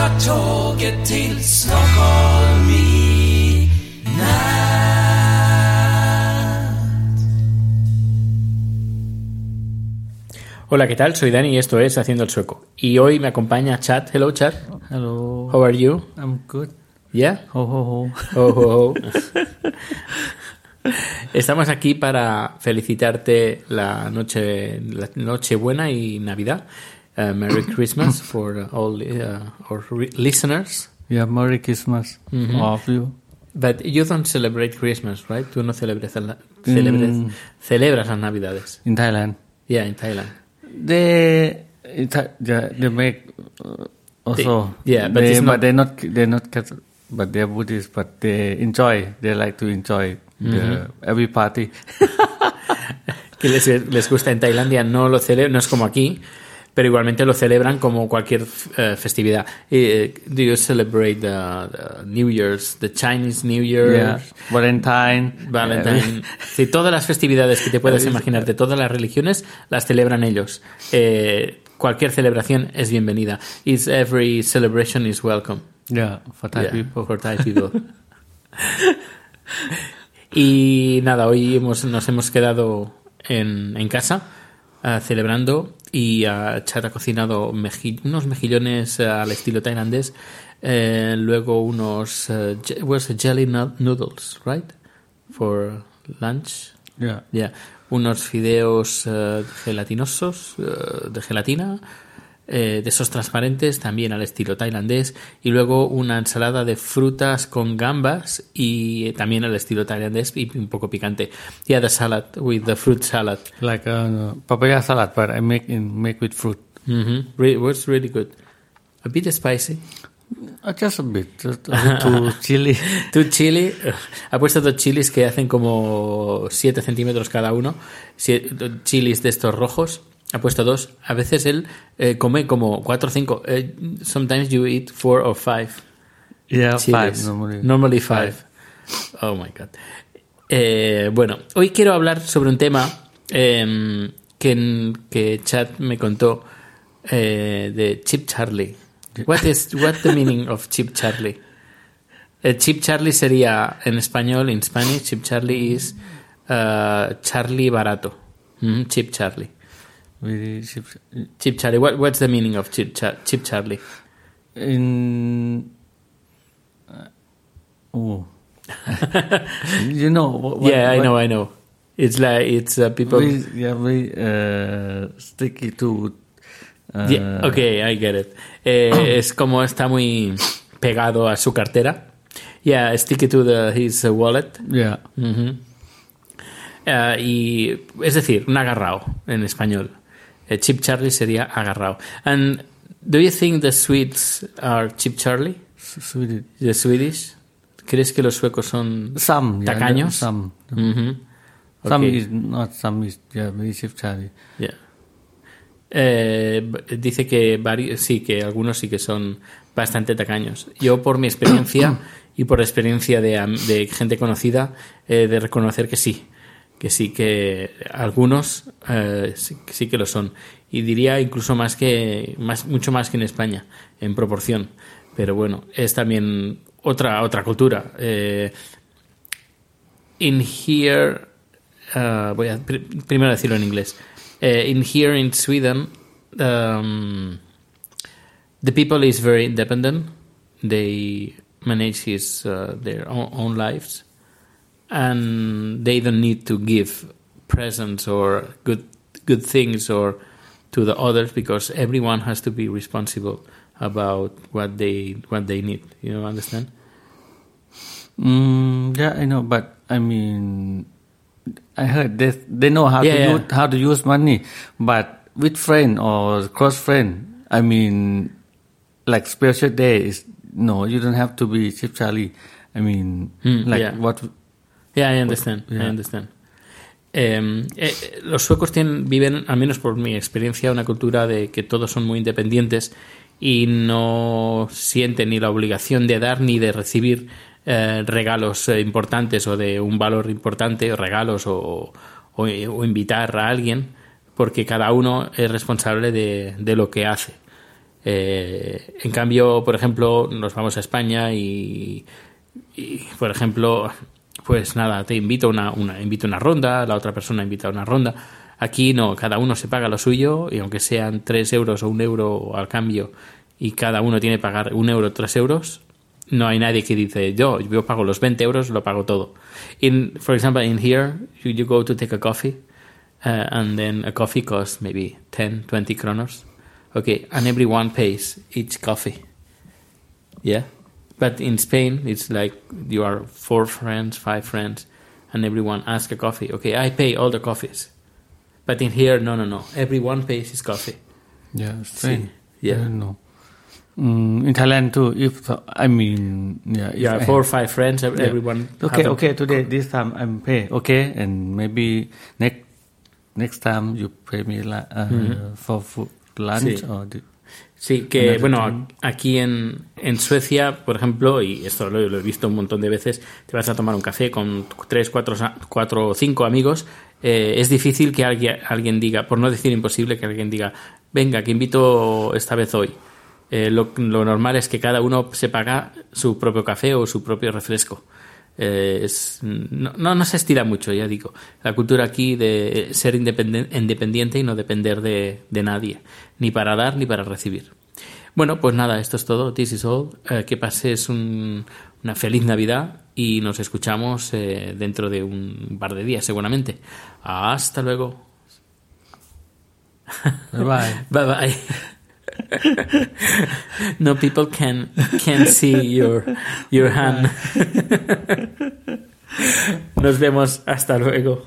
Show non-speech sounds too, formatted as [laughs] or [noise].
Jag tar tåget till Stockholm i natt. Hola, ¿qué tal? Soy Dani y esto es Haciendo el Sueco. Y hoy me acompaña Chat. Hello, Chat. Hello. How are you? I'm good. Yeah? Ho ho ho. Oh, oh, oh. Estamos aquí para felicitarte la noche, la noche buena y Navidad. Uh, Merry Christmas [laughs] for all uh, our listeners. Yeah, Merry Christmas, all of you. But you don't celebrate Christmas, right? Tú no celebras, la- celebres- Mm. celebras las Navidades. In Thailand, Yeah, in Thailand. they yeah, they make uh, also. They- yeah, but they, not- but they're not they're not Catholic, but they're Buddhist. But they enjoy. They like to enjoy the, every party. [laughs] que les, les gusta en Tailandia no lo celebran, no es como aquí, pero igualmente lo celebran como cualquier eh, festividad. Eh, do you celebrate the, the New Year's, the Chinese New Year, yeah, Valentine, Valentine? [laughs] Sí, todas las festividades que te [laughs] puedas imaginar de todas las religiones las celebran ellos. Eh, cualquier celebración es bienvenida. Is every celebration is welcome. yeah, for Thai Yeah, people. for Thai people. [laughs] y nada, hoy hemos, nos hemos quedado en, en casa ah, celebrando y ah, Chat ha cocinado meji- unos mejillones ah, al estilo tailandés, eh, luego unos uh, jelly noodles, right? For lunch. Yeah, Ya, unos fideos eh, gelatinosos, de gelatina, eh, de esos transparentes, también al estilo tailandés, y luego una ensalada de frutas con gambas y eh, también al estilo tailandés y un poco picante. Yeah, the salad with the fruit salad. like uh, papaya salad, but I make in make with fruit. Mhm. Re- was really good. A bit spicy. Uh, just a bit, just a bit too chili. Tu chili, ha puesto dos chilis que hacen como 7 centímetros cada uno, chilis de estos rojos, ha puesto dos. A veces él eh, come como 4 o 5. sometimes you eat 4 or 5 Yeah, five normally. Normally five. Oh my god. Eh, bueno, hoy quiero hablar sobre un tema em, que, que Chad me contó eh, de Chip Charlie. What is what's the meaning of Chip Charlie? Eh, Chip Charlie sería en español, in Spanish, Chip Charlie is uh, Charlie barato. Mhm, Chip Charlie. Cheap. Chip Charlie. What, what's the meaning of Chip, Char- Chip Charlie? in uh, oh [laughs] you know what, what- yeah, I know, I know. It's like it's uh, people. we, yeah we uh, sticky to uh, Yeah, ok, I get it. Eh, es como está muy pegado a su cartera. Yeah, stick it to the, his wallet. yeah Ujú. Eh, y es decir, un agarrao en español. Eh, Chip Charlie sería agarrao. And do you think the Swedes are Chip Charlie? Swedish. The Swedish? ¿Crees que los suecos son some yeah, tacaños? some Ujú. some Ok. is not some is yeah cheap Charlie Yeah. Eh, dice que vari- sí, que algunos sí que son bastante tacaños. Yo, por mi experiencia [coughs] y por experiencia de, de gente conocida, he de reconocer que sí. Que sí, que algunos eh, sí, que lo son. Y diría incluso más que, más, mucho más que en España, en proporción. Pero bueno, es también otra, otra cultura. Eh, in here, uh, voy a pr- primero decirlo en inglés. Eh, in here in Sweden, um, the people is very independent. They manage his uh, their own lives, and they don't need to give presents or good good things or to the others because everyone has to be responsible about what they what they need. You know, understand? Mm, yeah, I know, but I mean, I heard they they know how Yeah, to yeah. use how to use money, but with friend or close friend, I mean, like special day is no, you don't have to be Chip Charlie. I mean, Mm, like yeah. what? Yeah, I understand. I Yeah. understand. Eh, eh, los suecos tienen, viven, al menos por mi experiencia, una cultura de que todos son muy independientes y no sienten ni la obligación de dar ni de recibir eh, regalos importantes o de un valor importante, o regalos o, o- o invitar a alguien, porque cada uno es responsable de, de lo que hace. En cambio, por ejemplo, nos vamos a España y, y, por ejemplo, pues nada, te invito una, una, invito una ronda, la otra persona invita una ronda. Aquí no, cada uno se paga lo suyo y aunque sean tres euros o un euro al cambio y cada uno tiene que pagar un euro, tres euros, no hay nadie que dice yo, yo pago los 20 euros, lo pago todo. In, for example, in here, you, you go to take a coffee uh, and then a coffee costs maybe 10, 20 kronos. Okay, and everyone pays each coffee. Yeah. But in Spain, it's like you are four friends, five friends, and everyone asks a coffee. Okay, I pay all the coffees. But in here, no, no, no. Everyone pays his coffee. Yeah, strange. Yeah. no. Mm, in Thailand too. If I mean, yeah, Yeah, I four or five friends, ev- Yeah. everyone. Okay, okay. Today, this time I'm pay. Okay, and maybe next next time you pay me la, uh, for food, lunch Mm-hmm. Or the, Sí, que bueno, aquí en, en Suecia, por ejemplo, y esto lo, lo he visto un montón de veces, te vas a tomar un café con tres, cuatro, cuatro o cinco amigos, eh, es difícil que alguien, alguien diga, por no decir imposible, que alguien diga, venga, que invito esta vez hoy. Eh, lo, lo normal es que cada uno se paga su propio café o su propio refresco. Eh, es, no, no, no se estira mucho, ya digo. La cultura aquí de ser independiente y no depender de, de nadie, ni para dar ni para recibir. Bueno, pues nada, esto es todo. This is all. Eh, que pases un- una feliz Navidad y nos escuchamos eh, dentro de un par de días, seguramente. Hasta luego. bye bye. [laughs] Bye bye. [laughs] no people can can see your your hand. [laughs] Nos vemos hasta luego.